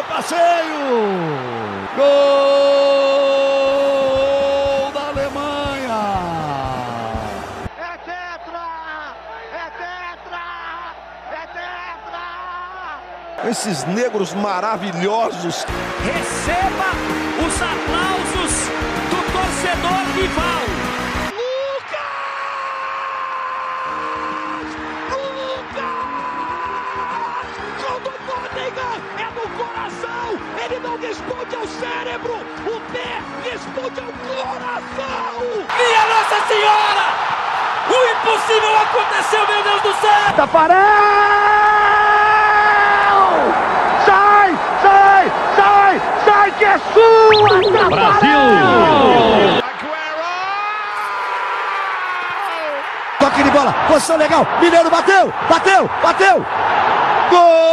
no passeio! Gol da Alemanha! É tetra! É tetra! É tetra! Esses negros maravilhosos. Receba os aplausos do torcedor rival. Do! É no coração! Responde ao cérebro! O pé responde ao coração! Minha Nossa Senhora! O impossível aconteceu, meu Deus do céu! Tafarel! Sai! Sai! Sai! Sai que é sua! Brasil! Toque de bola, posição legal. Mineiro bateu, bateu, bateu. Gol!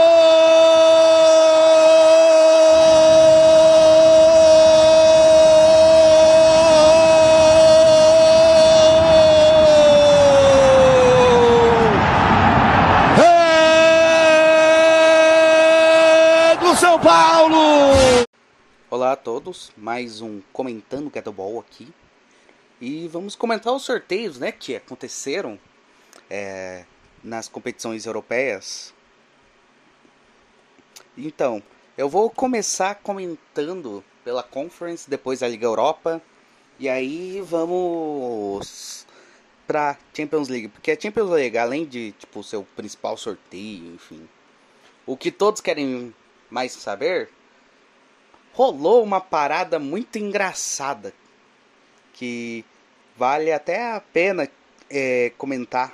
Paulo! Olá a todos, mais um Comentando Kettleball aqui. E vamos comentar os sorteios né, que aconteceram é, nas competições europeias. Então, eu vou começar comentando pela Conference, depois a Liga Europa. E aí vamos pra Champions League. Porque a Champions League, além de tipo seu principal sorteio, enfim. O que todos querem mais saber rolou uma parada muito engraçada que vale até a pena é, comentar.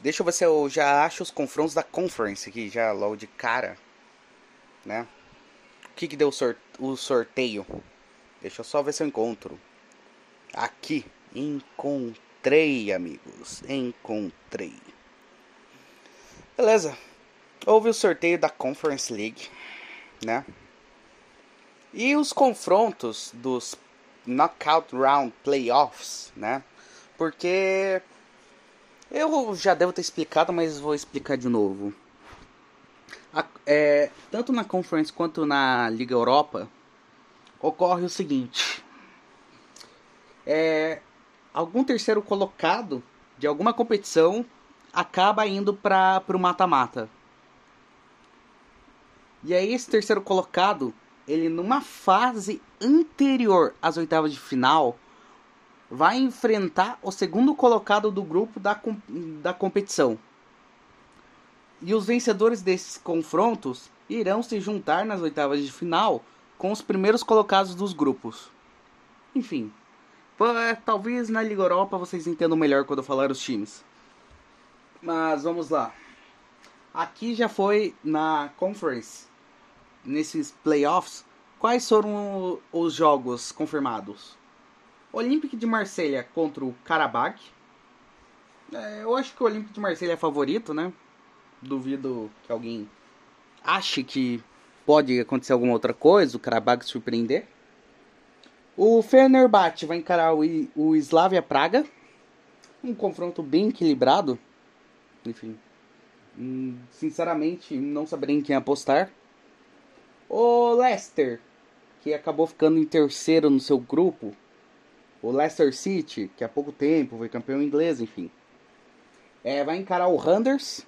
Deixa eu ver se eu já acho os confrontos da Conference aqui, já logo de cara, né? O que que deu o sorteio? Deixa eu só ver se eu encontro. Aqui, encontrei, amigos, encontrei. Beleza, houve o sorteio da Conference League, né? E os confrontos dos Knockout Round Playoffs, né? Porque eu já devo ter explicado, mas vou explicar de novo. A- é, tanto na Conference quanto na Liga Europa ocorre o seguinte: é, algum terceiro colocado de alguma competição acaba indo para o mata-mata. E aí esse terceiro colocado, ele numa fase anterior às oitavas de final, vai enfrentar o segundo colocado do grupo da, da competição. E os vencedores desses confrontos irão se juntar nas oitavas de final com os primeiros colocados dos grupos. Enfim, é, talvez na Liga Europa vocês entendam melhor quando eu falar os times. Mas vamos lá. Aqui já foi na Conference, nesses playoffs, quais foram os jogos confirmados? Olympique de Marselha contra o Karabakh. É, eu acho que o Olympique de Marselha é favorito, né? Duvido que alguém ache que pode acontecer alguma outra coisa, o Karabakh surpreender. O Fenerbahçe vai encarar o, o Slavia Praga. Um confronto bem equilibrado. Enfim, hum, sinceramente, não saberei em quem apostar. O Leicester, que acabou ficando em terceiro no seu grupo. O Leicester City, que há pouco tempo foi campeão inglês, enfim. É, vai encarar o Randers.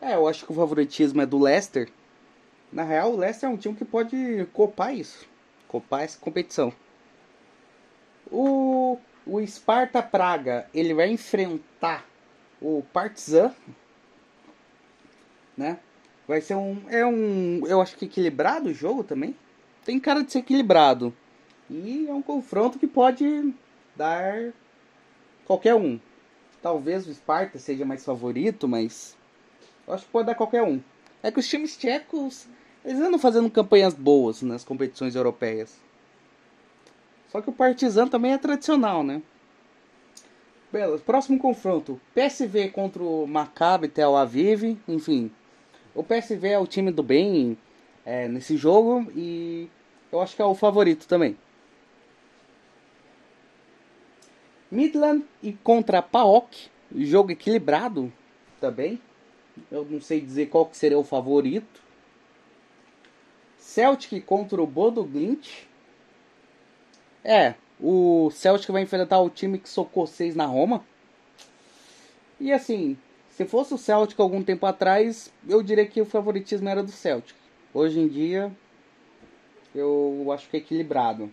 É, eu acho que o favoritismo é do Leicester. Na real, o Leicester é um time que pode copar isso. Copar essa competição. O, o Sparta Praga, ele vai enfrentar o Partizan. Né? Vai ser um. É um. Eu acho que equilibrado o jogo também. Tem cara de ser equilibrado. E é um confronto que pode dar qualquer um. Talvez o Sparta seja mais favorito, mas eu acho que pode dar qualquer um. É que os times tchecos, eles andam fazendo campanhas boas nas competições europeias. Só que o Partizan também é tradicional, né? Beleza, próximo confronto. PSV contra o Maccabi Tel Aviv, enfim. O PSV é o time do bem é, nesse jogo e eu acho que é o favorito também. Midland e contra PAOK, jogo equilibrado também. Eu não sei dizer qual que seria o favorito. Celtic contra o Bodo Glint. É, o Celtic vai enfrentar o time que socou 6 na Roma. E assim, se fosse o Celtic algum tempo atrás, eu diria que o favoritismo era do Celtic. Hoje em dia, eu acho que é equilibrado.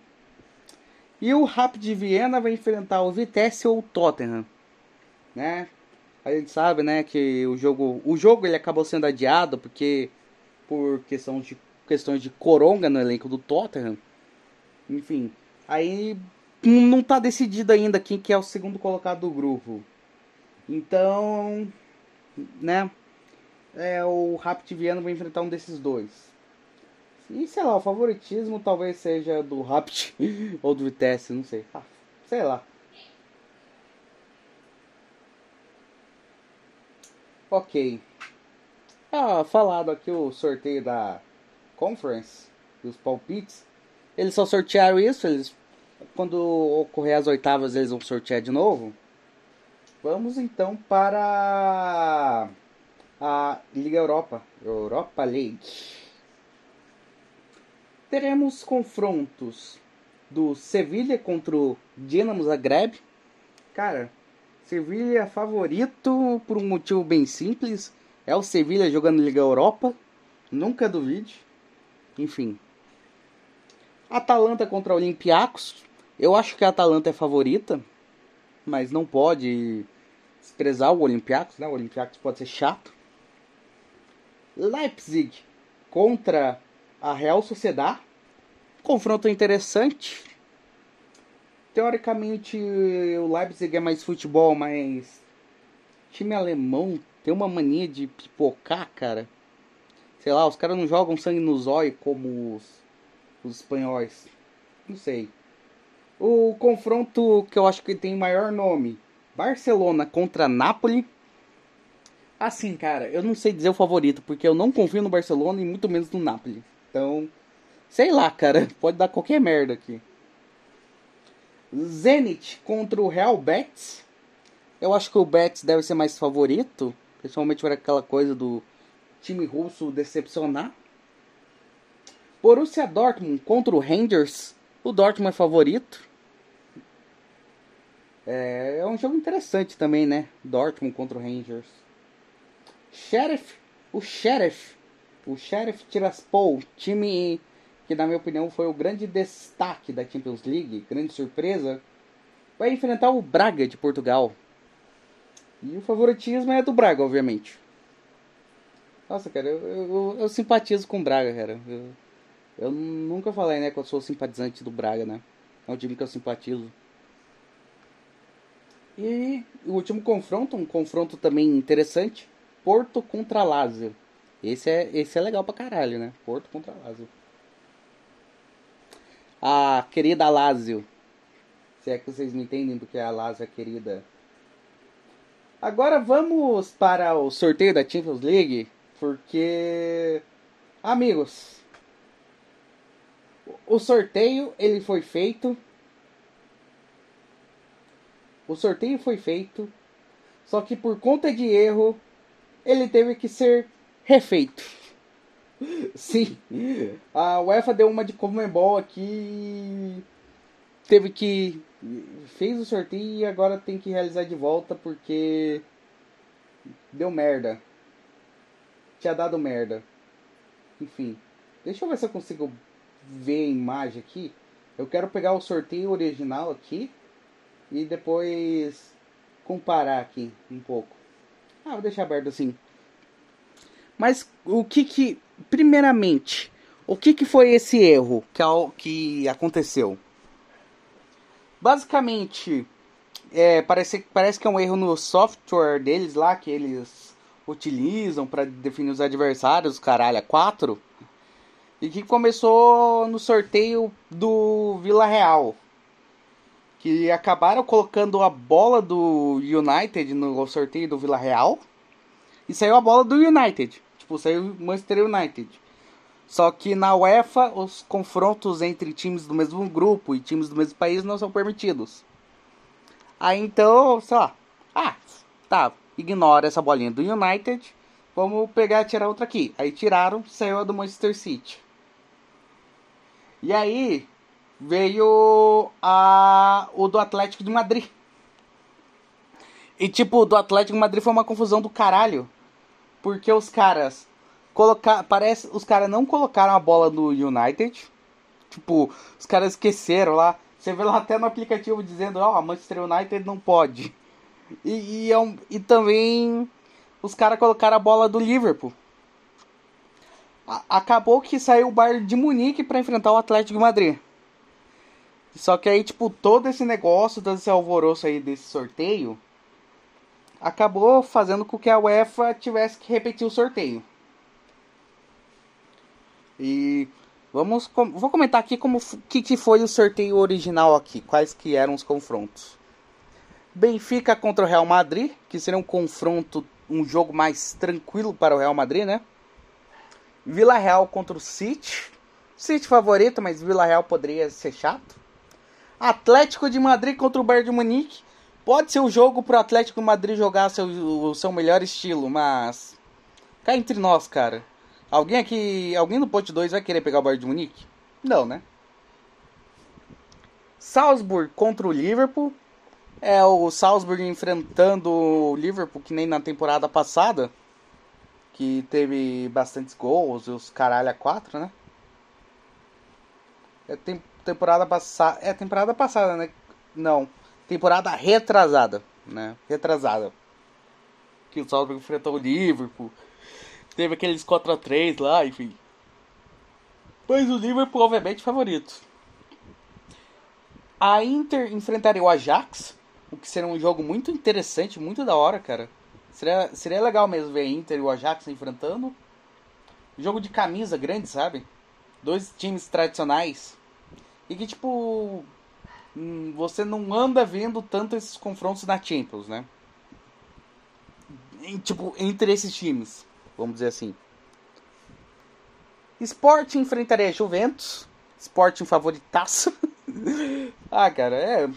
E o Rapid de Viena vai enfrentar o Vitesse ou o Tottenham, né? A gente sabe, né, que o jogo, o jogo ele acabou sendo adiado porque por questão de questões de coronga no elenco do Tottenham. Enfim, aí não tá decidido ainda quem que é o segundo colocado do grupo. Então, né? É, o Rapid Viena vai enfrentar um desses dois. E sei lá, o favoritismo talvez seja do Rapid ou do Vitesse, não sei. Ah, sei lá. Ok. Ah, falado aqui o sorteio da Conference, dos palpites. Eles só sortearam isso, eles quando ocorrer as oitavas eles vão sortear de novo. Vamos então para a Liga Europa, Europa League. Teremos confrontos do Sevilha contra o Dinamo Zagreb. Cara, Sevilha favorito por um motivo bem simples. É o Sevilha jogando Liga Europa. Nunca duvide. Enfim. Atalanta contra Olympiacos. Eu acho que a Atalanta é favorita, mas não pode desprezar o Olympiacos, né? O Olympiacos pode ser chato. Leipzig contra a Real Sociedad. Confronto interessante. Teoricamente, o Leipzig é mais futebol, mas time alemão tem uma mania de pipocar, cara. Sei lá, os caras não jogam sangue no zóio como os, os espanhóis. Não sei. O confronto que eu acho que tem maior nome: Barcelona contra Napoli. Assim, cara, eu não sei dizer o favorito, porque eu não confio no Barcelona e muito menos no Napoli. Então, sei lá, cara, pode dar qualquer merda aqui. Zenit contra o Real Betis. Eu acho que o Betis deve ser mais favorito, principalmente por aquela coisa do time russo decepcionar. Borussia Dortmund contra o Rangers. O Dortmund é favorito. É, é um jogo interessante também, né? Dortmund contra o Rangers. Sheriff, o Sheriff, o Sheriff Tiraspol, time que na minha opinião foi o grande destaque da Champions League, grande surpresa, vai enfrentar o Braga de Portugal. E o favoritismo é do Braga, obviamente. Nossa, cara, eu, eu, eu simpatizo com o Braga, cara. Eu, eu nunca falei, né, que eu sou simpatizante do Braga, né? É um time que eu simpatizo. E o último confronto, um confronto também interessante, Porto contra Lazio. Esse é, esse é legal pra caralho, né? Porto contra Lazio. A querida Lazio. Se é que vocês me entendem porque a Lazio é querida. Agora vamos para o sorteio da Champions League, porque amigos, o sorteio ele foi feito o sorteio foi feito, só que por conta de erro, ele teve que ser refeito. Sim, a UEFA deu uma de Comembol aqui. Teve que. Fez o sorteio e agora tem que realizar de volta porque. Deu merda. Tinha dado merda. Enfim. Deixa eu ver se eu consigo ver a imagem aqui. Eu quero pegar o sorteio original aqui e depois comparar aqui um pouco. Ah, vou deixar aberto assim. Mas o que que, primeiramente, o que que foi esse erro que, que aconteceu? Basicamente, é, parece, parece que é um erro no software deles lá que eles utilizam para definir os adversários, caralho, é 4. E que começou no sorteio do Vila Real que acabaram colocando a bola do United no sorteio do Vila Real e saiu a bola do United, tipo, saiu Manchester United. Só que na UEFA os confrontos entre times do mesmo grupo e times do mesmo país não são permitidos. Aí então, sei lá, ah, tá, ignora essa bolinha do United, vamos pegar e tirar outra aqui. Aí tiraram, saiu a do Manchester City. E aí veio a o do Atlético de Madrid. E tipo, do Atlético de Madrid foi uma confusão do caralho. Porque os caras colocar, parece os caras não colocaram a bola no United. Tipo, os caras esqueceram lá. Você vê lá até no aplicativo dizendo, ó, oh, Manchester United não pode. E, e, é um, e também os caras colocaram a bola do Liverpool. A, acabou que saiu o Bayern de Munique para enfrentar o Atlético de Madrid. Só que aí, tipo, todo esse negócio, todo esse alvoroço aí desse sorteio, acabou fazendo com que a UEFA tivesse que repetir o sorteio. E vamos vou comentar aqui como que, que foi o sorteio original aqui, quais que eram os confrontos. Benfica contra o Real Madrid, que seria um confronto, um jogo mais tranquilo para o Real Madrid, né? Vila Real contra o City. City favorito, mas Vila Real poderia ser chato. Atlético de Madrid contra o Bayern de Munique. Pode ser o jogo para o Atlético de Madrid jogar seu, o seu melhor estilo, mas cá entre nós, cara. Alguém aqui, alguém no pote 2 vai querer pegar o Bayern de Munique? Não, né? Salzburg contra o Liverpool. É o Salzburg enfrentando o Liverpool que nem na temporada passada, que teve bastantes gols e os caralho a 4, né? É tem, temporada passada, é temporada passada, né? Não, temporada retrasada, né? Retrasada. Que o Salzburg enfrentou o Liverpool Teve aqueles 4x3 lá, enfim. Mas o Liverpool, obviamente, favorito. A Inter enfrentaria o Ajax, o que seria um jogo muito interessante, muito da hora, cara. Seria, seria legal mesmo ver a Inter e o Ajax enfrentando. Jogo de camisa grande, sabe? Dois times tradicionais. E que, tipo, hum, você não anda vendo tanto esses confrontos na Champions, né? tipo, entre esses times vamos dizer assim. Sport enfrentaria Juventus. Sporting favoritaço. ah, cara, é,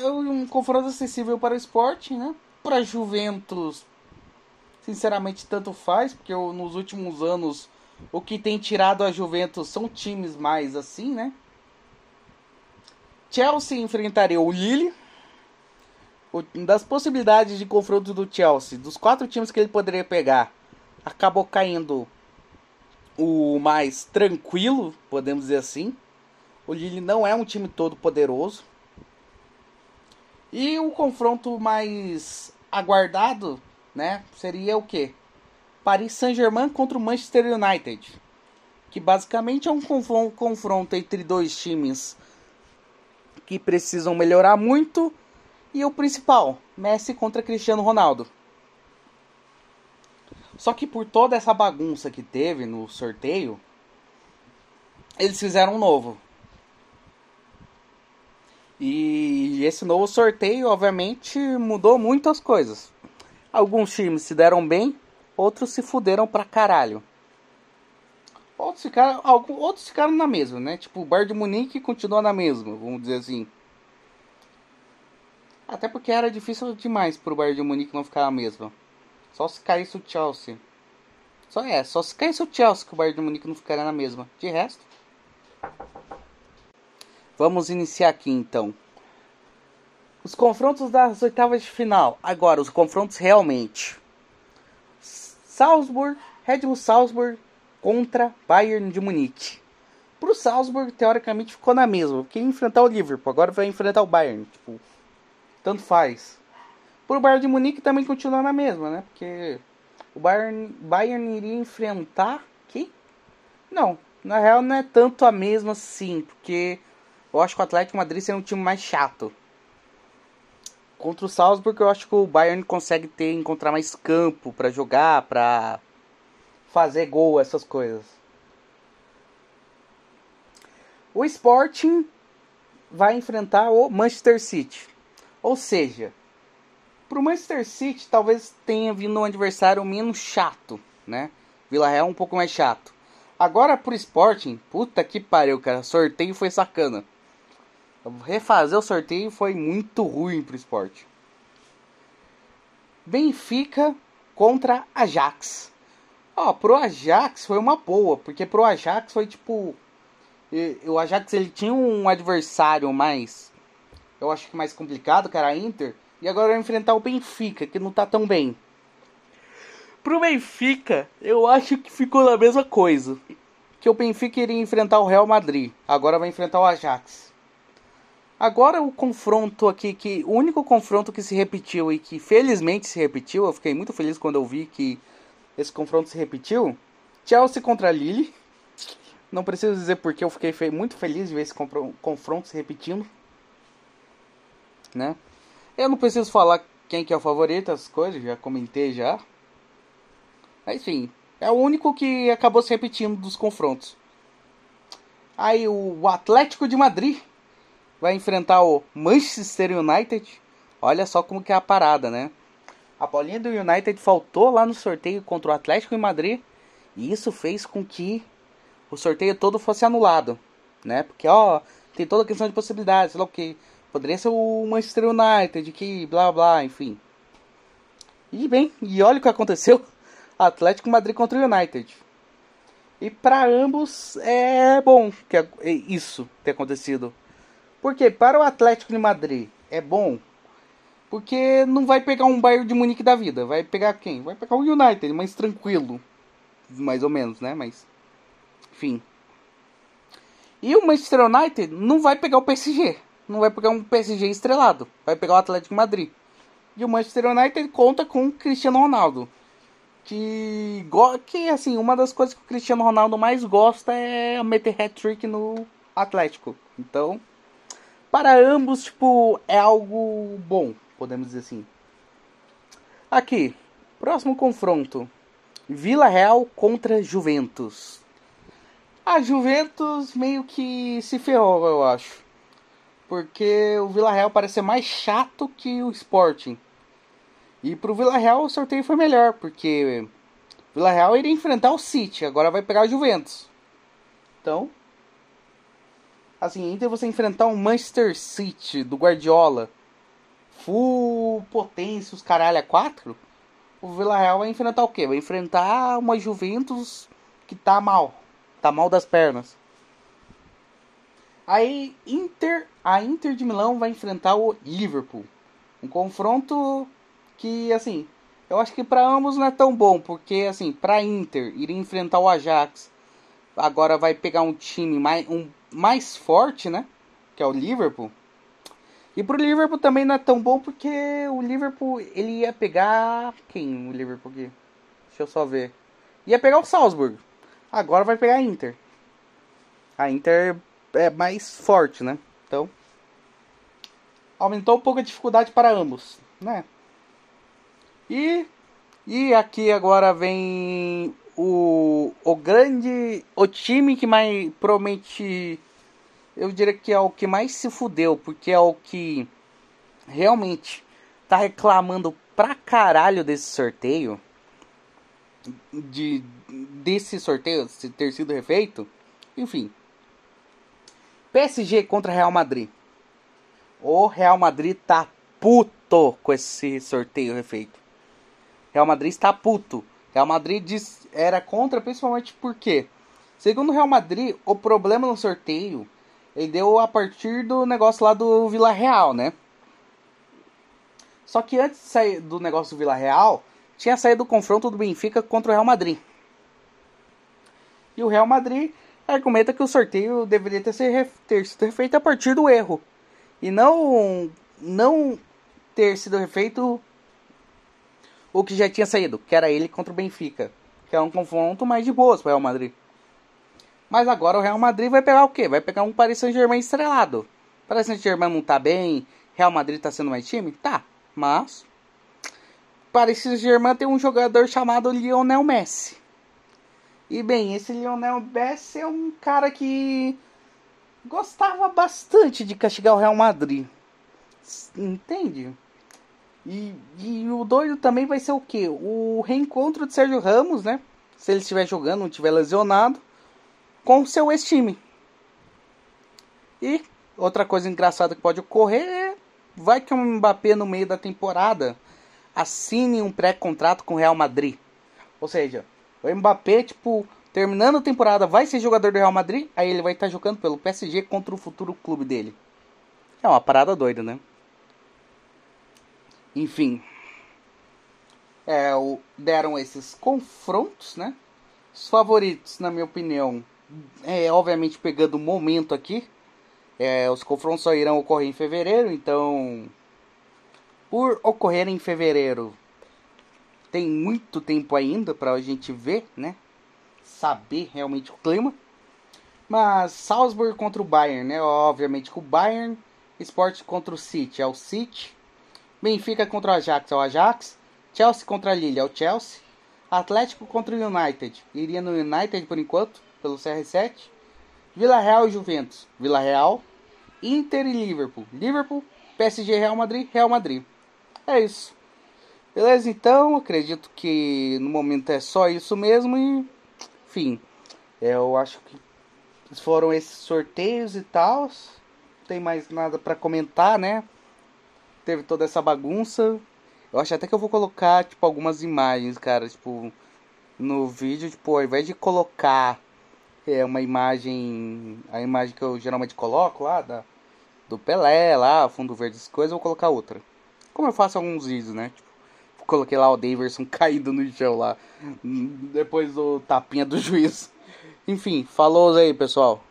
é um confronto acessível para o Sporting, né? Para Juventus, sinceramente, tanto faz, porque eu, nos últimos anos o que tem tirado a Juventus são times mais assim, né? Chelsea enfrentaria o Lille. Das possibilidades de confronto do Chelsea, dos quatro times que ele poderia pegar, acabou caindo o mais tranquilo, podemos dizer assim. O Lille não é um time todo poderoso. E o confronto mais aguardado, né, seria o quê? Paris Saint-Germain contra o Manchester United. Que basicamente é um confronto entre dois times que precisam melhorar muito. E o principal, Messi contra Cristiano Ronaldo. Só que por toda essa bagunça que teve no sorteio, eles fizeram um novo. E esse novo sorteio, obviamente, mudou muitas coisas. Alguns times se deram bem, outros se fuderam pra caralho. Outros ficaram, alguns, outros ficaram na mesma, né? Tipo, o Bayern de Munique continua na mesma, vamos dizer assim. Até porque era difícil demais pro Bayern de Munique não ficar na mesma. Só se caísse o Chelsea. Só é, só se caísse o Chelsea que o Bayern de Munique não ficaria na mesma. De resto. Vamos iniciar aqui então. Os confrontos das oitavas de final. Agora, os confrontos realmente. Salzburg, Red Bull Salzburg contra Bayern de Munique. Pro Salzburg, teoricamente, ficou na mesma. Porque enfrentar o Liverpool, agora vai enfrentar o Bayern. Tipo, tanto faz. Pro Bayern de Munique também continua na mesma, né? Porque o Bayern, Bayern iria enfrentar quem? Não, na real não é tanto a mesma sim, porque eu acho que o Atlético Madrid seria um time mais chato. Contra o Salzburg eu acho que o Bayern consegue ter encontrar mais campo para jogar, para fazer gol, essas coisas. O Sporting vai enfrentar o Manchester City. Ou seja, Pro Manchester City, talvez tenha vindo um adversário menos chato, né? Vila Real um pouco mais chato. Agora pro Sporting, puta que pariu, cara. Sorteio foi sacana. Refazer o sorteio foi muito ruim pro Sporting. Benfica contra Ajax. Ó, pro Ajax foi uma boa, porque pro Ajax foi tipo o Ajax ele tinha um adversário mais, eu acho que mais complicado, que era a Inter, e agora vai enfrentar o Benfica, que não tá tão bem. Pro Benfica, eu acho que ficou na mesma coisa. Que o Benfica iria enfrentar o Real Madrid, agora vai enfrentar o Ajax. Agora o confronto aqui, que o único confronto que se repetiu e que felizmente se repetiu, eu fiquei muito feliz quando eu vi que esse confronto se repetiu. Chelsea contra Lille. Não preciso dizer porque eu fiquei muito feliz de ver esse confronto se repetindo. Né? Eu não preciso falar quem que é o favorito, as coisas, já comentei já. Mas enfim, é o único que acabou se repetindo dos confrontos. Aí o Atlético de Madrid vai enfrentar o Manchester United. Olha só como que é a parada, né? A bolinha do United faltou lá no sorteio contra o Atlético de Madrid. E isso fez com que o sorteio todo fosse anulado, né? Porque, ó, tem toda a questão de possibilidades, sei lá o que. Poderia ser o Manchester United, que blá blá, enfim. E bem, e olha o que aconteceu. Atlético Madrid contra o United. E para ambos é bom que é isso ter acontecido. Porque para o Atlético de Madrid é bom porque não vai pegar um Bayern de Munique da vida. Vai pegar quem? Vai pegar o United, mais tranquilo. Mais ou menos, né? Mas. Enfim. E o Manchester United não vai pegar o PSG. Não vai pegar um PSG estrelado. Vai pegar o Atlético Madrid. E o Manchester United conta com o Cristiano Ronaldo. Que, que assim, uma das coisas que o Cristiano Ronaldo mais gosta é meter hat-trick no Atlético. Então, para ambos, tipo, é algo bom podemos dizer assim. Aqui, próximo confronto: Vila Real contra Juventus. A Juventus meio que se ferrou, eu acho. Porque o Vila Real parece ser mais chato que o Sporting. E pro Vila Real o sorteio foi melhor, porque Vila Real iria enfrentar o City, agora vai pegar o Juventus. Então, assim, entre você enfrentar o Manchester City do Guardiola full potência, os caralho a quatro, o Vila Real vai enfrentar o quê? Vai enfrentar uma Juventus que tá mal. Tá mal das pernas. Aí Inter, a Inter de Milão vai enfrentar o Liverpool. Um confronto que assim, eu acho que para ambos não é tão bom, porque assim, para Inter ir enfrentar o Ajax, agora vai pegar um time mais um mais forte, né? Que é o Liverpool. E pro Liverpool também não é tão bom porque o Liverpool ele ia pegar. Quem o Liverpool aqui? Deixa eu só ver. Ia pegar o Salzburg. Agora vai pegar a Inter. A Inter é mais forte, né? Então. Aumentou um pouco a dificuldade para ambos, né? E. E aqui agora vem o, o grande. O time que mais promete eu diria que é o que mais se fudeu, porque é o que realmente tá reclamando pra caralho desse sorteio. De, desse sorteio ter sido refeito. Enfim. PSG contra Real Madrid. O Real Madrid tá puto com esse sorteio refeito. Real Madrid está puto. Real Madrid diz, era contra principalmente porque, segundo o Real Madrid, o problema no sorteio ele deu a partir do negócio lá do Vila Real, né? Só que antes de sair do negócio do Vila Real, tinha saído o confronto do Benfica contra o Real Madrid. E o Real Madrid argumenta que o sorteio deveria ter, ser, ter sido feito a partir do erro. E não, não ter sido refeito o que já tinha saído, que era ele contra o Benfica. Que era um confronto mais de boas para o Real Madrid. Mas agora o Real Madrid vai pegar o quê? Vai pegar um Paris Saint-Germain estrelado. Paris Saint-Germain não tá bem, Real Madrid tá sendo mais time? Tá, mas Paris Saint-Germain tem um jogador chamado Lionel Messi. E bem, esse Lionel Messi é um cara que gostava bastante de castigar o Real Madrid. Entende? E, e o doido também vai ser o quê? O reencontro de Sérgio Ramos, né? Se ele estiver jogando, não estiver lesionado com o seu ex-time. E outra coisa engraçada que pode ocorrer é vai que o Mbappé no meio da temporada assine um pré-contrato com o Real Madrid. Ou seja, o Mbappé tipo terminando a temporada, vai ser jogador do Real Madrid, aí ele vai estar tá jogando pelo PSG contra o futuro clube dele. É uma parada doida, né? Enfim. É, deram esses confrontos, né? Os favoritos, na minha opinião, é obviamente pegando o momento aqui. É, os confrontos só irão ocorrer em fevereiro, então. Por ocorrer em fevereiro, tem muito tempo ainda para a gente ver, né? Saber realmente o clima. Mas Salzburg contra o Bayern, né? Obviamente que o Bayern, Sport contra o City é o City, Benfica contra o Ajax é o Ajax, Chelsea contra a Lille é o Chelsea, Atlético contra o United, iria no United por enquanto, pelo CR7, Vila Real e Juventus, Vila Real, Inter e Liverpool, Liverpool, PSG Real Madrid, Real Madrid. É isso. Beleza? Então, acredito que no momento é só isso mesmo e enfim, eu acho que foram esses sorteios e tal. Não tem mais nada para comentar, né? Teve toda essa bagunça. Eu acho até que eu vou colocar, tipo, algumas imagens, cara, tipo, no vídeo, tipo, ao invés de colocar é, uma imagem, a imagem que eu geralmente coloco lá, da, do Pelé lá, fundo verde, essas coisas, eu vou colocar outra. Como eu faço alguns vídeos, né? Tipo, coloquei lá o Daverson caído no chão lá, depois do tapinha do juiz. Enfim, falou aí, pessoal.